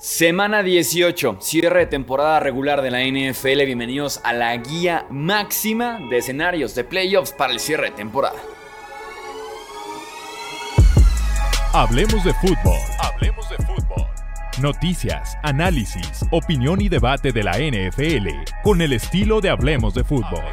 Semana 18, cierre de temporada regular de la NFL. Bienvenidos a la guía máxima de escenarios de playoffs para el cierre de temporada. Hablemos de fútbol. Hablemos de fútbol. Noticias, análisis, opinión y debate de la NFL con el estilo de Hablemos de fútbol.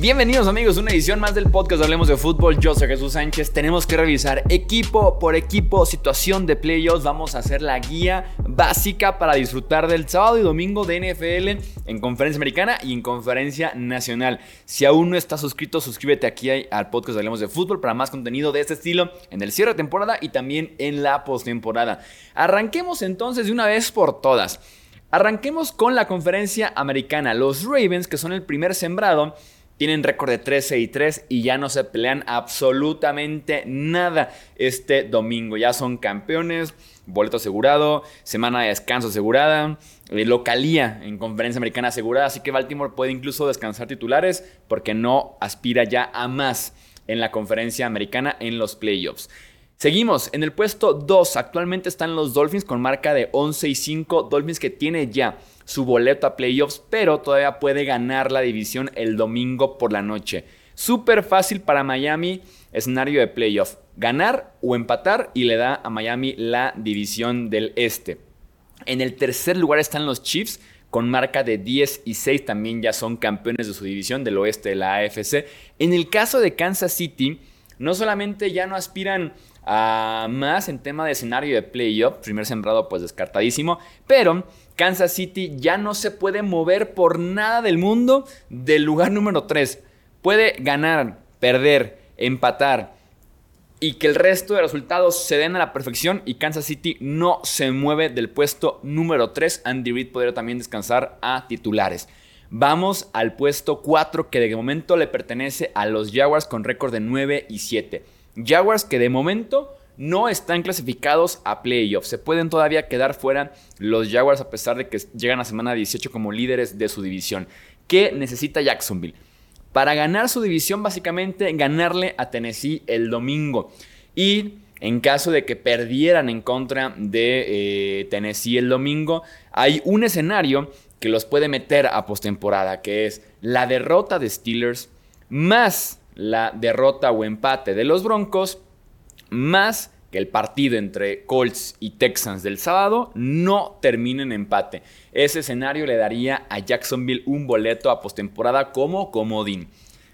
Bienvenidos amigos una edición más del podcast Hablemos de Fútbol. Yo soy Jesús Sánchez. Tenemos que revisar equipo por equipo, situación de playoffs. Vamos a hacer la guía básica para disfrutar del sábado y domingo de NFL en conferencia americana y en conferencia nacional. Si aún no estás suscrito, suscríbete aquí al podcast Hablemos de Fútbol para más contenido de este estilo en el cierre de temporada y también en la postemporada. Arranquemos entonces de una vez por todas. Arranquemos con la conferencia americana. Los Ravens, que son el primer sembrado, tienen récord de 13 y 3 y ya no se pelean absolutamente nada este domingo. Ya son campeones, boleto asegurado, semana de descanso asegurada, eh, localía en conferencia americana asegurada. Así que Baltimore puede incluso descansar titulares porque no aspira ya a más en la conferencia americana en los playoffs. Seguimos en el puesto 2. Actualmente están los Dolphins con marca de 11 y 5. Dolphins que tiene ya su boleto a playoffs, pero todavía puede ganar la división el domingo por la noche. Súper fácil para Miami, escenario de playoff. Ganar o empatar y le da a Miami la división del este. En el tercer lugar están los Chiefs con marca de 10 y 6 también ya son campeones de su división del oeste de la AFC. En el caso de Kansas City, no solamente ya no aspiran a más en tema de escenario de playoff, primer sembrado pues descartadísimo, pero Kansas City ya no se puede mover por nada del mundo del lugar número 3. Puede ganar, perder, empatar y que el resto de resultados se den a la perfección y Kansas City no se mueve del puesto número 3. Andy Reid podría también descansar a titulares. Vamos al puesto 4 que de momento le pertenece a los Jaguars con récord de 9 y 7. Jaguars que de momento no están clasificados a playoffs. Se pueden todavía quedar fuera los Jaguars a pesar de que llegan a semana 18 como líderes de su división. ¿Qué necesita Jacksonville? Para ganar su división, básicamente ganarle a Tennessee el domingo. Y en caso de que perdieran en contra de eh, Tennessee el domingo, hay un escenario que los puede meter a postemporada, que es la derrota de Steelers más la derrota o empate de los Broncos, más que el partido entre Colts y Texans del sábado no termine en empate. Ese escenario le daría a Jacksonville un boleto a postemporada como comodín.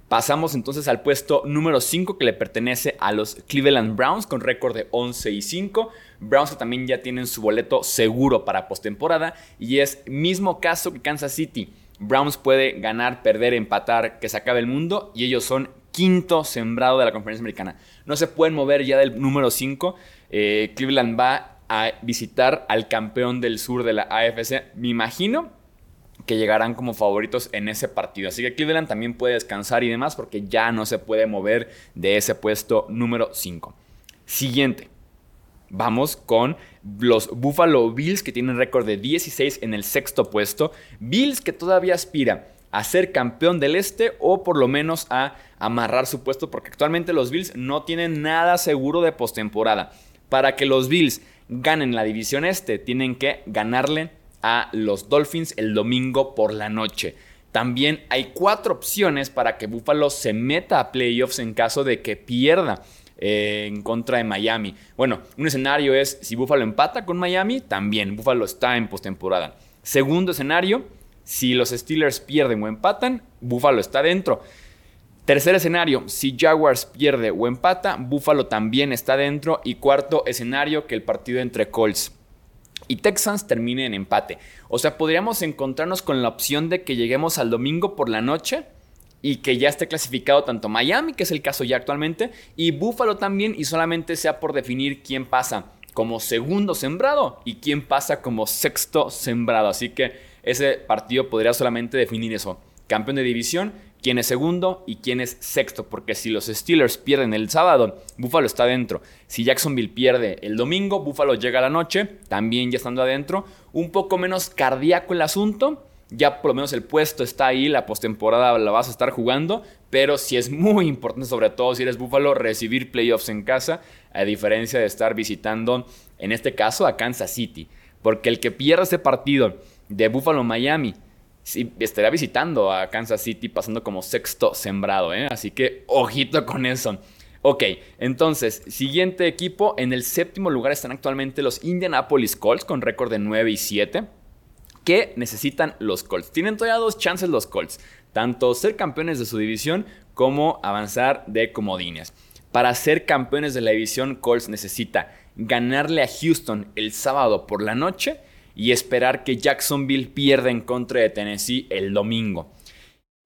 Pasamos entonces al puesto número 5 que le pertenece a los Cleveland Browns con récord de 11 y 5. Browns que también ya tienen su boleto seguro para postemporada y es mismo caso que Kansas City. Browns puede ganar, perder, empatar, que se acabe el mundo y ellos son quinto sembrado de la conferencia americana. No se pueden mover ya del número 5. Eh, Cleveland va a visitar al campeón del sur de la AFC. Me imagino que llegarán como favoritos en ese partido. Así que Cleveland también puede descansar y demás porque ya no se puede mover de ese puesto número 5. Siguiente. Vamos con los Buffalo Bills que tienen récord de 16 en el sexto puesto. Bills que todavía aspira a ser campeón del este o por lo menos a amarrar su puesto porque actualmente los Bills no tienen nada seguro de postemporada. Para que los Bills ganen la división este tienen que ganarle a los Dolphins el domingo por la noche. También hay cuatro opciones para que Buffalo se meta a playoffs en caso de que pierda eh, en contra de Miami. Bueno, un escenario es si Buffalo empata con Miami, también Buffalo está en postemporada. Segundo escenario, si los Steelers pierden o empatan, Buffalo está dentro. Tercer escenario, si Jaguars pierde o empata, Buffalo también está dentro. Y cuarto escenario, que el partido entre Colts y Texans termine en empate. O sea, podríamos encontrarnos con la opción de que lleguemos al domingo por la noche y que ya esté clasificado tanto Miami, que es el caso ya actualmente, y Buffalo también, y solamente sea por definir quién pasa como segundo sembrado y quién pasa como sexto sembrado. Así que ese partido podría solamente definir eso. Campeón de división quién es segundo y quién es sexto, porque si los Steelers pierden el sábado, Buffalo está adentro. Si Jacksonville pierde el domingo, Buffalo llega a la noche, también ya estando adentro. Un poco menos cardíaco el asunto, ya por lo menos el puesto está ahí, la postemporada la vas a estar jugando, pero sí es muy importante, sobre todo si eres Buffalo, recibir playoffs en casa, a diferencia de estar visitando, en este caso, a Kansas City, porque el que pierda ese partido de Buffalo-Miami sí, estaría visitando a Kansas City pasando como sexto sembrado, ¿eh? Así que ojito con eso. Ok, entonces, siguiente equipo. En el séptimo lugar están actualmente los Indianapolis Colts con récord de 9 y 7. ¿Qué necesitan los Colts? Tienen todavía dos chances los Colts. Tanto ser campeones de su división como avanzar de comodines. Para ser campeones de la división, Colts necesita ganarle a Houston el sábado por la noche y esperar que Jacksonville pierda en contra de Tennessee el domingo.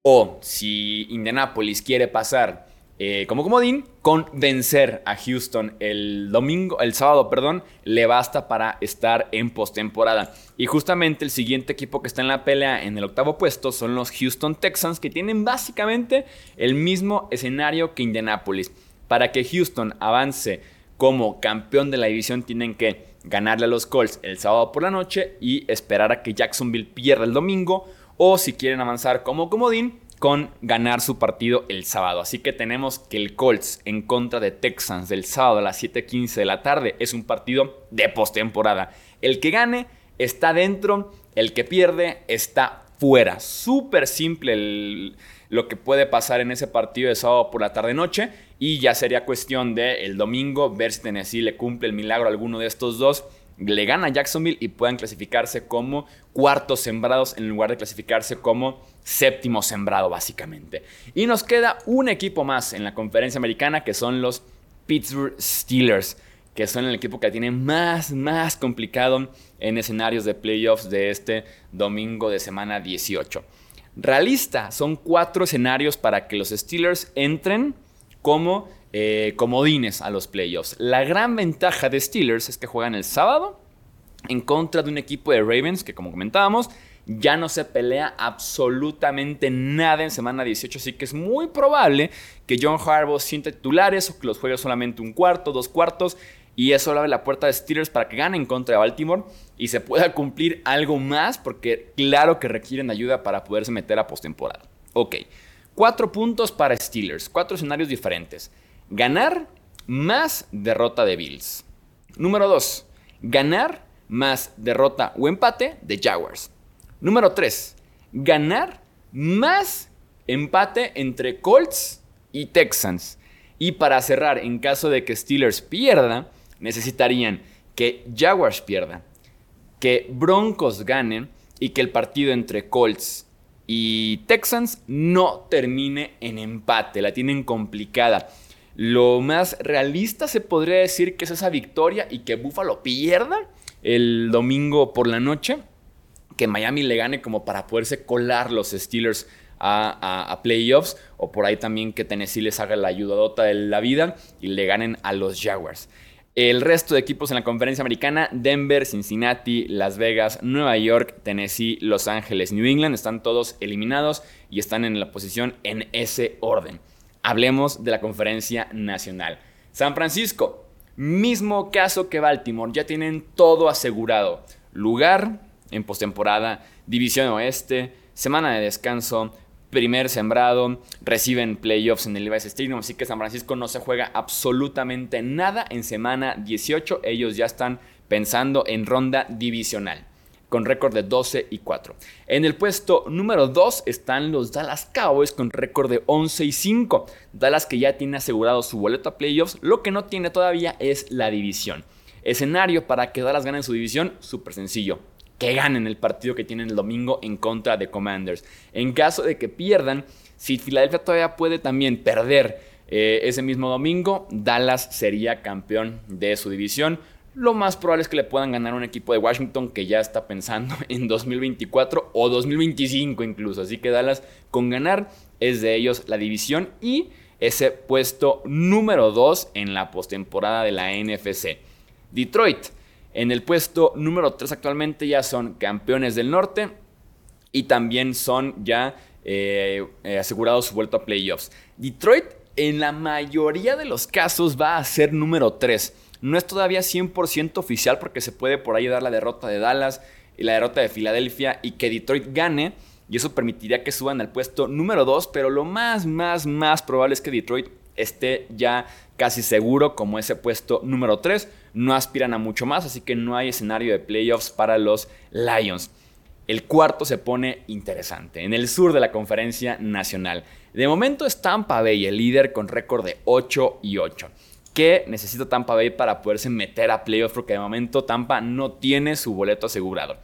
O si Indianapolis quiere pasar eh, como comodín, con vencer a Houston el domingo, el sábado, perdón, le basta para estar en postemporada. Y justamente el siguiente equipo que está en la pelea en el octavo puesto son los Houston Texans, que tienen básicamente el mismo escenario que Indianapolis. Para que Houston avance como campeón de la división, tienen que ganarle a los Colts el sábado por la noche y esperar a que Jacksonville pierda el domingo o si quieren avanzar como comodín con ganar su partido el sábado. Así que tenemos que el Colts en contra de Texans del sábado a las 7:15 de la tarde es un partido de postemporada. El que gane está dentro, el que pierde está fuera. Súper simple lo que puede pasar en ese partido de sábado por la tarde noche y ya sería cuestión de el domingo ver si Tennessee le cumple el milagro a alguno de estos dos, le gana a Jacksonville y puedan clasificarse como cuartos sembrados en lugar de clasificarse como séptimo sembrado básicamente. Y nos queda un equipo más en la conferencia americana que son los Pittsburgh Steelers que son el equipo que tiene más, más complicado en escenarios de playoffs de este domingo de semana 18. Realista, son cuatro escenarios para que los Steelers entren como eh, comodines a los playoffs. La gran ventaja de Steelers es que juegan el sábado en contra de un equipo de Ravens que, como comentábamos, ya no se pelea absolutamente nada en semana 18, así que es muy probable que John Harbaugh siente titulares o que los juegue solamente un cuarto, dos cuartos, y eso abre la puerta de Steelers para que ganen contra Baltimore y se pueda cumplir algo más, porque claro que requieren ayuda para poderse meter a postemporada. Ok. Cuatro puntos para Steelers, cuatro escenarios diferentes. Ganar más derrota de Bills. Número dos, ganar más derrota o empate de Jaguars. Número tres, ganar más empate entre Colts y Texans. Y para cerrar, en caso de que Steelers pierda, necesitarían que Jaguars pierda, que Broncos ganen y que el partido entre Colts y Texans no termine en empate, la tienen complicada. Lo más realista se podría decir que es esa victoria y que Buffalo pierda el domingo por la noche, que Miami le gane como para poderse colar los Steelers a, a, playoffs, o por ahí también que Tennessee les haga la ayudadota de la vida y le ganen a los Jaguars. El resto de equipos en la conferencia americana, Denver, Cincinnati, Las Vegas, Nueva York, Tennessee, Los Ángeles, New England, están todos eliminados y están en la posición en ese orden. Hablemos de la conferencia nacional. San Francisco, mismo caso que Baltimore, ya tienen todo asegurado. Lugar en postemporada, división oeste, semana de descanso, primer sembrado, reciben playoffs en el Levi's Stadium, así que San Francisco no se juega absolutamente nada en semana 18, ellos ya están pensando en ronda divisional con récord de 12 y 4. En el puesto número 2 están los Dallas Cowboys con récord de 11 y 5. Dallas que ya tiene asegurado su boleto a playoffs, lo que no tiene todavía es la división. Escenario para que Dallas gane su división, súper sencillo que ganen el partido que tienen el domingo en contra de Commanders. En caso de que pierdan, si Filadelfia todavía puede también perder eh, ese mismo domingo, Dallas sería campeón de su división. Lo más probable es que le puedan ganar un equipo de Washington que ya está pensando en 2024 o 2025 incluso. Así que Dallas con ganar es de ellos la división y ese puesto número 2 en la postemporada de la NFC. Detroit en el puesto número 3 actualmente ya son campeones del norte y también son ya eh, eh, asegurado su vuelta a playoffs. Detroit en la mayoría de los casos va a ser número 3. No es todavía 100% oficial porque se puede por ahí dar la derrota de Dallas y la derrota de Filadelfia y que Detroit gane. Y eso permitiría que suban al puesto número 2. Pero lo más, más, más probable es que Detroit esté ya casi seguro como ese puesto número 3. No aspiran a mucho más, así que no hay escenario de playoffs para los Lions. El cuarto se pone interesante, en el sur de la conferencia nacional. De momento es Tampa Bay el líder con récord de 8 y 8. ¿Qué necesita Tampa Bay para poderse meter a playoffs? Porque de momento Tampa no tiene su boleto asegurado.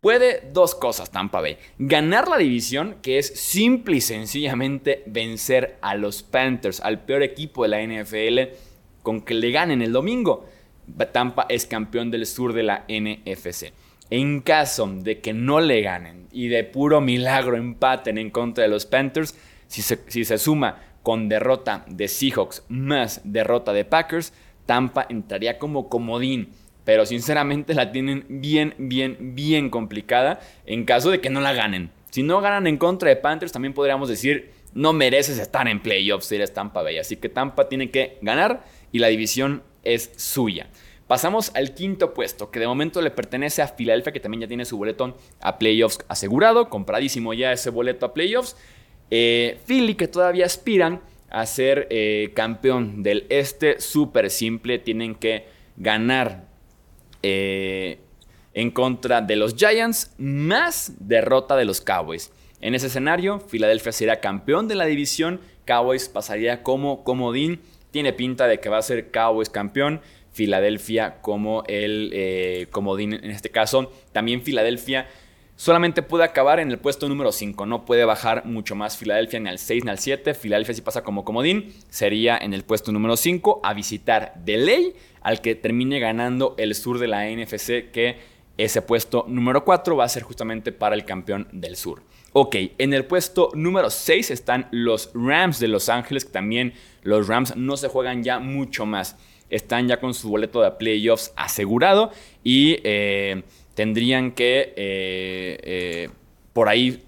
Puede dos cosas Tampa Bay. Ganar la división, que es simple y sencillamente vencer a los Panthers, al peor equipo de la NFL, con que le ganen el domingo. Tampa es campeón del sur de la NFC. En caso de que no le ganen y de puro milagro empaten en contra de los Panthers, si se, suma con derrota de Seahawks más derrota de Packers, Tampa entraría como comodín. Pero sinceramente la tienen bien, bien, bien complicada en caso de que no la ganen. Si no ganan en contra de Panthers, también podríamos decir, no mereces estar en playoffs si eres Tampa Bay. Así que Tampa tiene que ganar y la división es suya. Pasamos al quinto puesto, que de momento le pertenece a Filadelfia, que también ya tiene su boleto a playoffs asegurado, compradísimo ya ese boleto a playoffs. Eh, Philly, que todavía aspiran a ser eh, campeón del este, súper simple, tienen que ganar eh, en contra de los Giants, más derrota de los Cowboys. En ese escenario, Filadelfia será campeón de la división, Cowboys pasaría como comodín, tiene pinta de que va a ser Cowboys campeón. Filadelfia como el comodín en este caso. También Filadelfia Solamente puede acabar en el puesto número 5, no puede bajar mucho más Filadelfia ni al 6 ni al 7. Filadelfia si pasa como comodín, sería en el puesto número 5 a visitar de ley al que termine ganando el sur de la NFC, que ese puesto número 4 va a ser justamente para el campeón del sur. Ok, en el puesto número 6 están los Rams de Los Ángeles, que también los Rams no se juegan ya mucho más. Están ya con su boleto de playoffs asegurado y... Eh, tendrían que eh, eh, por ahí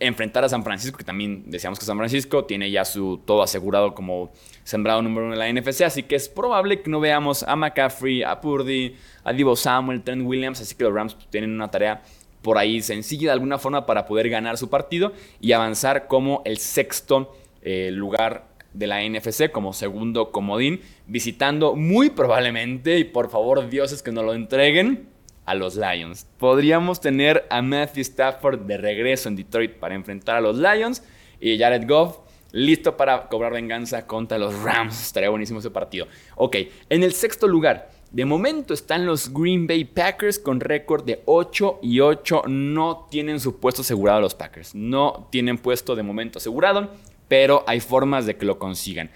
enfrentar a San Francisco, que también decíamos que San Francisco tiene ya su todo asegurado como sembrado número uno de la NFC, así que es probable que no veamos a McCaffrey, a Purdy, a Divo Samuel, Trent Williams, así que los Rams tienen una tarea por ahí sencilla de alguna forma para poder ganar su partido y avanzar como el sexto lugar de la NFC como segundo comodín, visitando muy probablemente, y por favor dioses que nos lo entreguen, a los Lions. Podríamos tener a Matthew Stafford de regreso en Detroit para enfrentar a los Lions y Jared Goff listo para cobrar venganza contra los Rams. Estaría buenísimo ese partido. Ok, en el sexto lugar. De momento están los Green Bay Packers con récord de 8 y 8. No tienen su puesto asegurado los Packers. No tienen puesto de momento asegurado, pero hay formas de que lo consigan.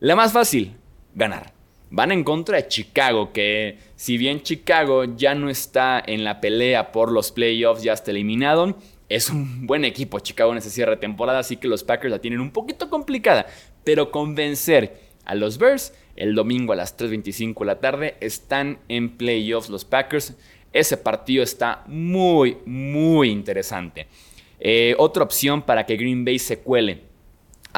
La más fácil, ganar. Van en contra de Chicago, que si bien Chicago ya no está en la pelea por los playoffs, ya está eliminado, es un buen equipo Chicago en ese cierre de temporada, así que los Packers la tienen un poquito complicada, pero convencer a los Bears el domingo a las 3.25 de la tarde están en playoffs los Packers. Ese partido está muy, muy interesante. Eh, otra opción para que Green Bay se cuele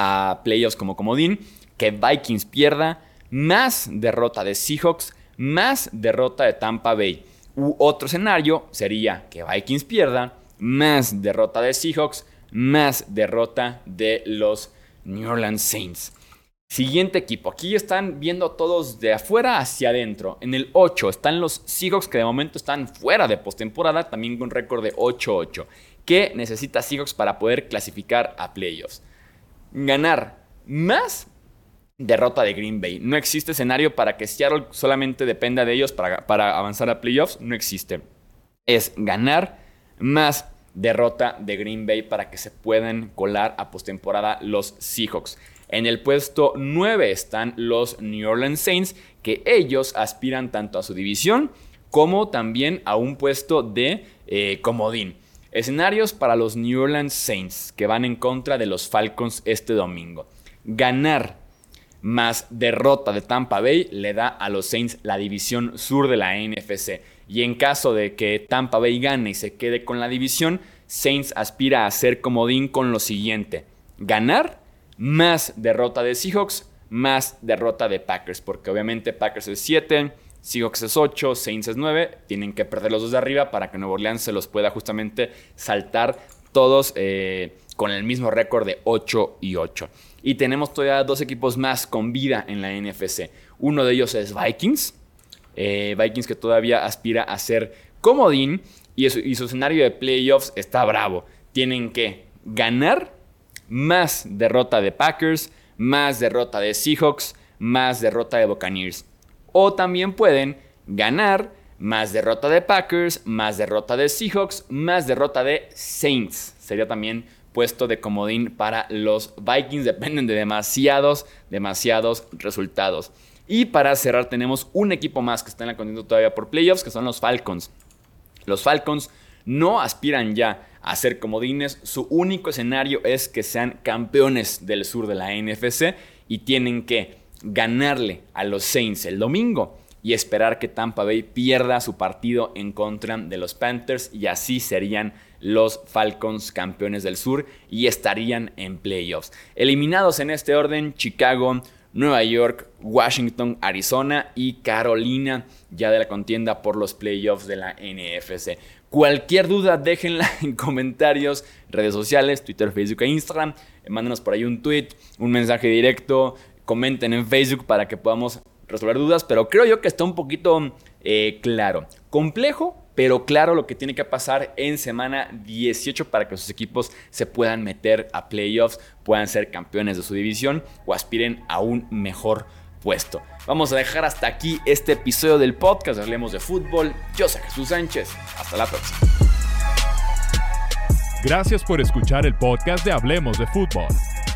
a playoffs como comodín, que Vikings pierda más derrota de Seahawks, más derrota de Tampa Bay. U otro escenario sería que Vikings pierda, más derrota de Seahawks, más derrota de los New Orleans Saints. Siguiente equipo. Aquí están viendo todos de afuera hacia adentro. En el 8 están los Seahawks que de momento están fuera de postemporada, también con récord de 8-8. ¿Qué necesita Seahawks para poder clasificar a playoffs? Ganar más derrota de Green Bay. No existe escenario para que Seattle solamente dependa de ellos para, para avanzar a playoffs. No existe. Es ganar más derrota de Green Bay para que se puedan colar a postemporada los Seahawks. En el puesto 9 están los New Orleans Saints, que ellos aspiran tanto a su división como también a un puesto de eh, comodín. Escenarios para los New Orleans Saints, que van en contra de los Falcons este domingo. Ganar más derrota de Tampa Bay le da a los Saints la división sur de la NFC. Y en caso de que Tampa Bay gane y se quede con la división, Saints aspira a ser comodín con lo siguiente. Ganar más derrota de Seahawks, más derrota de Packers. Porque obviamente Packers es 7, Seahawks es 8, Saints es 9. Tienen que perder los dos de arriba para que Nuevo Orleans se los pueda justamente saltar todos eh, con el mismo récord de 8 y 8. Y tenemos todavía dos equipos más con vida en la NFC. Uno de ellos es Vikings. Eh, Vikings que todavía aspira a ser comodín y su, y su escenario de playoffs está bravo. Tienen que ganar más derrota de Packers, más derrota de Seahawks, más derrota de Buccaneers. O también pueden ganar más derrota de Packers, más derrota de Seahawks, más derrota de Saints. Sería también puesto de comodín para los Vikings. Dependen de demasiados, demasiados resultados. Y para cerrar tenemos un equipo más que está en la contienda todavía por playoffs, que son los Falcons. Los Falcons no aspiran ya a ser comodines, su único escenario es que sean campeones del sur de la NFC y tienen que ganarle a los Saints el domingo y esperar que Tampa Bay pierda su partido en contra de los Panthers y así serían los Falcons campeones del sur y estarían en playoffs. Eliminados en este orden, Chicago, Nueva York, Washington, Arizona y Carolina ya de la contienda por los playoffs de la NFC. Cualquier duda déjenla en comentarios, redes sociales, Twitter, Facebook e Instagram. Mándenos por ahí un tweet, un mensaje directo, comenten en Facebook para que podamos resolver dudas, pero creo yo que está un poquito eh, claro. Complejo, pero claro lo que tiene que pasar en semana 18 para que sus equipos se puedan meter a playoffs, puedan ser campeones de su división o aspiren a un mejor puesto. Vamos a dejar hasta aquí este episodio del podcast. Hablemos de fútbol. Yo soy Jesús Sánchez. Hasta la próxima. Gracias por escuchar el podcast de Hablemos de Fútbol.